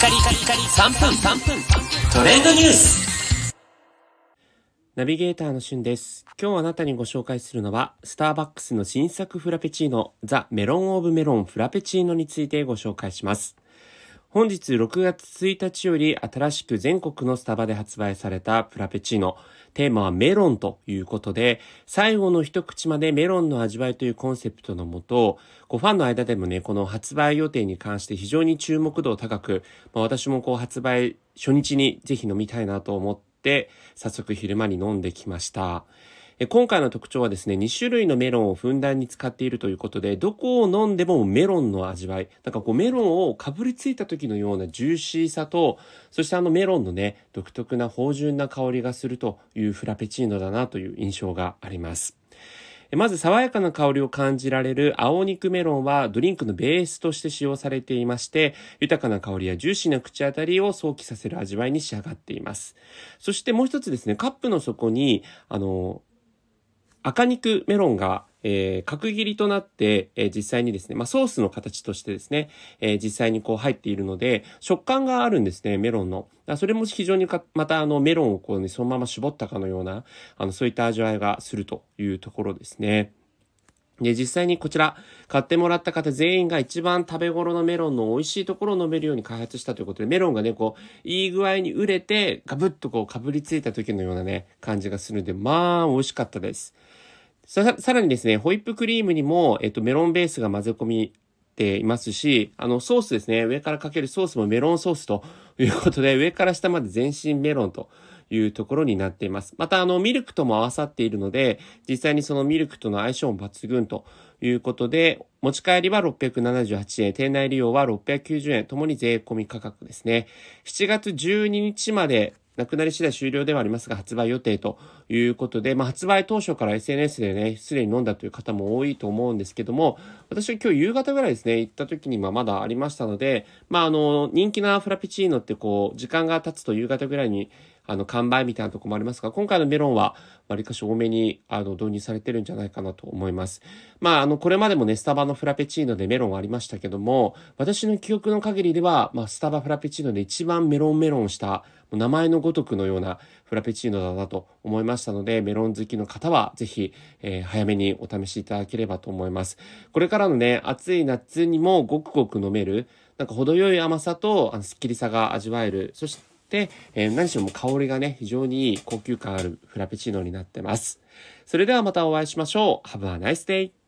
カリカリカリ3分3分トレンドニュースナビゲーターのしゅんです。今日あなたにご紹介するのは、スターバックスの新作フラペチーノ、ザ・メロン・オブ・メロンフラペチーノについてご紹介します。本日6月1日より新しく全国のスタバで発売されたフラペチーノ。テーマはメロンということで、最後の一口までメロンの味わいというコンセプトのもと、こうファンの間でもね、この発売予定に関して非常に注目度高く、まあ、私もこう発売初日にぜひ飲みたいなと思って、早速昼間に飲んできました。今回の特徴はですね、2種類のメロンをふんだんに使っているということで、どこを飲んでもメロンの味わい。なんかこうメロンをかぶりついた時のようなジューシーさと、そしてあのメロンのね、独特な芳醇な香りがするというフラペチーノだなという印象があります。まず爽やかな香りを感じられる青肉メロンはドリンクのベースとして使用されていまして、豊かな香りやジューシーな口当たりを想起させる味わいに仕上がっています。そしてもう一つですね、カップの底に、あの、赤肉メロンが、えー角切りとなって、えー実際にですね、まあ、ソースの形としてですね、えー実際にこう入っているので、食感があるんですね、メロンの。それも非常にか、またあのメロンをこうね、そのまま絞ったかのような、あの、そういった味わいがするというところですね。で、実際にこちら、買ってもらった方全員が一番食べ頃のメロンの美味しいところを飲めるように開発したということで、メロンがね、こう、いい具合に売れて、ガブッとこう、かぶりついた時のようなね、感じがするので、まあ、美味しかったです。さ、さらにですね、ホイップクリームにも、えっと、メロンベースが混ぜ込みていますし、あの、ソースですね、上からかけるソースもメロンソースということで、上から下まで全身メロンというところになっています。また、あの、ミルクとも合わさっているので、実際にそのミルクとの相性も抜群ということで、持ち帰りは678円、店内利用は690円、ともに税込み価格ですね。7月12日まで、なくなり次第終了ではありますが、発売予定ということで、まあ、発売当初から SNS でね、すでに飲んだという方も多いと思うんですけども、私は今日夕方ぐらいですね、行った時にままだありましたので、まあ、あの、人気なフラペチーノってこう、時間が経つと夕方ぐらいに、あの、完売みたいなとこもありますが、今回のメロンは、わりかし多めに、あの、導入されてるんじゃないかなと思います。まあ、あの、これまでもね、スタバのフラペチーノでメロンありましたけども、私の記憶の限りでは、まあ、スタバフラペチーノで一番メロンメロンした、名前のごとくのようなフラペチーノだなと思いましたので、メロン好きの方は、ぜひ、えー早めにお試しいただければと思います。これからのね、暑い夏にもごくごく飲める、なんか程よい甘さと、あの、スッキリさが味わえる、そして、で、えー何しろもう香りがね、非常にいい高級感あるフラペチーノになってます。それではまたお会いしましょう。Have a nice day!